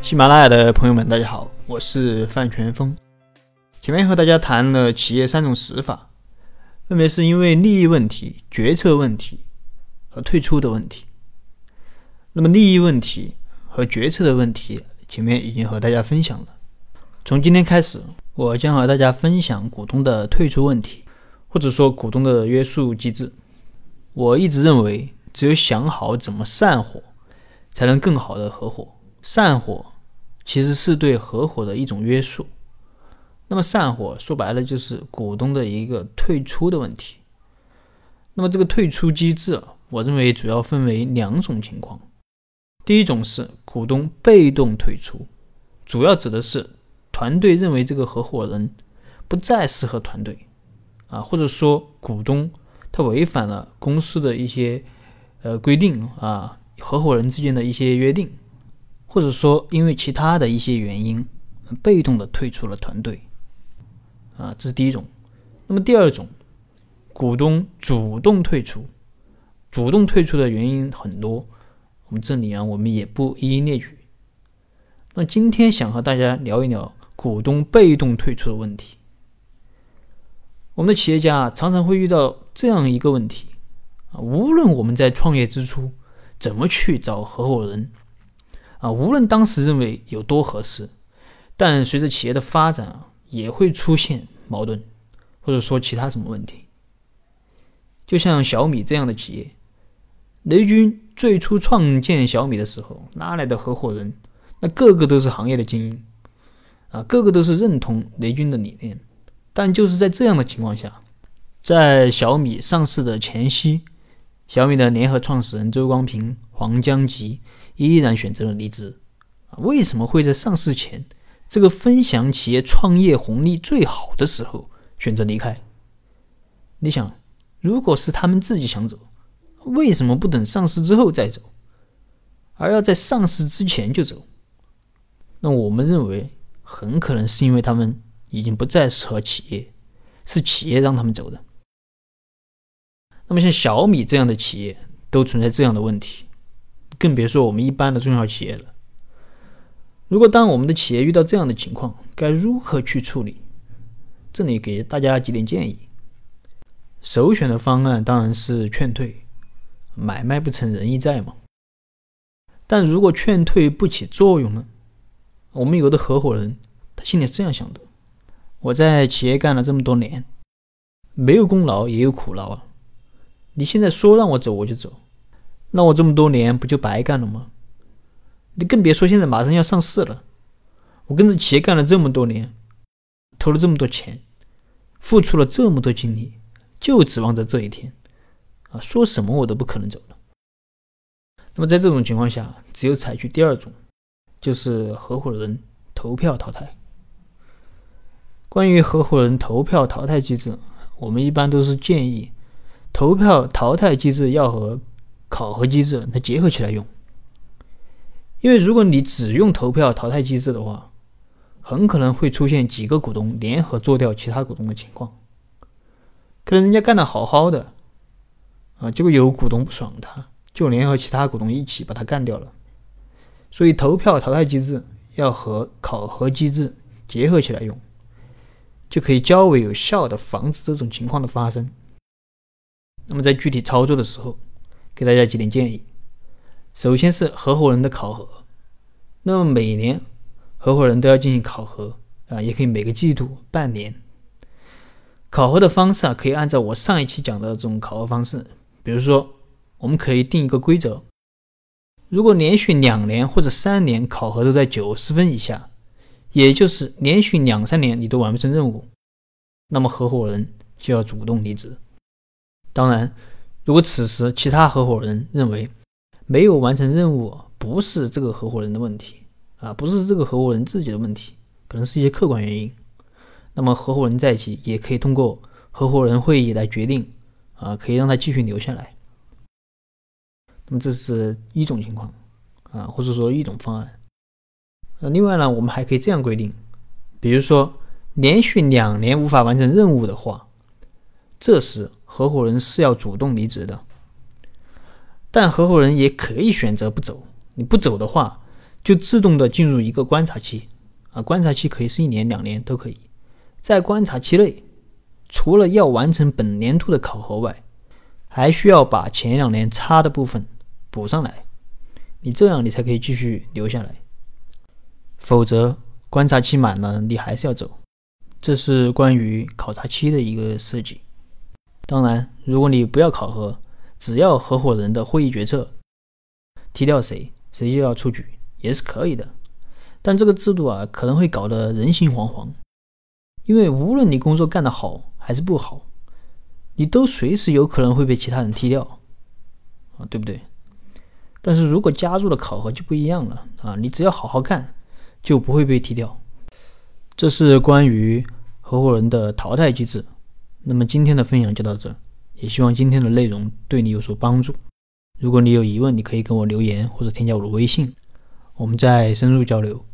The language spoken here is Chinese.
喜马拉雅的朋友们，大家好，我是范全峰。前面和大家谈了企业三种死法，分别是因为利益问题、决策问题和退出的问题。那么利益问题和决策的问题，前面已经和大家分享了。从今天开始，我将和大家分享股东的退出问题，或者说股东的约束机制。我一直认为，只有想好怎么散伙，才能更好的合伙。散伙其实是对合伙的一种约束。那么散伙说白了就是股东的一个退出的问题。那么这个退出机制，我认为主要分为两种情况。第一种是股东被动退出，主要指的是团队认为这个合伙人不再适合团队，啊，或者说股东他违反了公司的一些呃规定啊，合伙人之间的一些约定。或者说，因为其他的一些原因，被动的退出了团队，啊，这是第一种。那么第二种，股东主动退出，主动退出的原因很多，我们这里啊，我们也不一一列举。那今天想和大家聊一聊股东被动退出的问题。我们的企业家常常会遇到这样一个问题啊，无论我们在创业之初怎么去找合伙人。啊，无论当时认为有多合适，但随着企业的发展啊，也会出现矛盾，或者说其他什么问题。就像小米这样的企业，雷军最初创建小米的时候，拉来的合伙人，那个个都是行业的精英，啊，个个都是认同雷军的理念。但就是在这样的情况下，在小米上市的前夕，小米的联合创始人周光平、黄江吉。依然选择了离职，啊，为什么会在上市前这个分享企业创业红利最好的时候选择离开？你想，如果是他们自己想走，为什么不等上市之后再走，而要在上市之前就走？那我们认为，很可能是因为他们已经不再适合企业，是企业让他们走的。那么像小米这样的企业都存在这样的问题。更别说我们一般的中小企业了。如果当我们的企业遇到这样的情况，该如何去处理？这里给大家几点建议。首选的方案当然是劝退，买卖不成仁义在嘛。但如果劝退不起作用呢？我们有的合伙人他心里是这样想的：我在企业干了这么多年，没有功劳也有苦劳啊。你现在说让我走我就走。那我这么多年不就白干了吗？你更别说现在马上要上市了，我跟着企业干了这么多年，投了这么多钱，付出了这么多精力，就指望着这一天，啊，说什么我都不可能走了。那么在这种情况下，只有采取第二种，就是合伙人投票淘汰。关于合伙人投票淘汰机制，我们一般都是建议，投票淘汰机制要和考核机制它结合起来用，因为如果你只用投票淘汰机制的话，很可能会出现几个股东联合做掉其他股东的情况。可能人家干得好好的，啊，结果有股东不爽他，就联合其他股东一起把他干掉了。所以投票淘汰机制要和考核机制结合起来用，就可以较为有效的防止这种情况的发生。那么在具体操作的时候，给大家几点建议，首先是合伙人的考核，那么每年合伙人都要进行考核啊，也可以每个季度、半年。考核的方式啊，可以按照我上一期讲的这种考核方式，比如说，我们可以定一个规则，如果连续两年或者三年考核都在九十分以下，也就是连续两三年你都完不成任务，那么合伙人就要主动离职。当然。如果此时其他合伙人认为没有完成任务不是这个合伙人的问题啊，不是这个合伙人自己的问题，可能是一些客观原因，那么合伙人在一起也可以通过合伙人会议来决定啊，可以让他继续留下来。那么这是一种情况啊，或者说一种方案。那另外呢，我们还可以这样规定，比如说连续两年无法完成任务的话，这时。合伙人是要主动离职的，但合伙人也可以选择不走。你不走的话，就自动的进入一个观察期啊，观察期可以是一年、两年都可以。在观察期内，除了要完成本年度的考核外，还需要把前两年差的部分补上来。你这样，你才可以继续留下来。否则，观察期满了，你还是要走。这是关于考察期的一个设计。当然，如果你不要考核，只要合伙人的会议决策，踢掉谁，谁就要出局，也是可以的。但这个制度啊，可能会搞得人心惶惶，因为无论你工作干得好还是不好，你都随时有可能会被其他人踢掉，啊，对不对？但是如果加入了考核就不一样了啊，你只要好好干。就不会被踢掉。这是关于合伙人的淘汰机制。那么今天的分享就到这，也希望今天的内容对你有所帮助。如果你有疑问，你可以跟我留言或者添加我的微信，我们再深入交流。